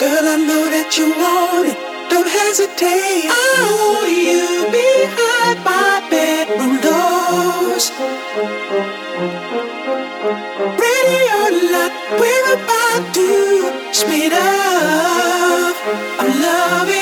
Girl, I know that you want it. Don't hesitate. I want you behind my bedroom doors. Ready or not, we're about to speed up. I'm loving.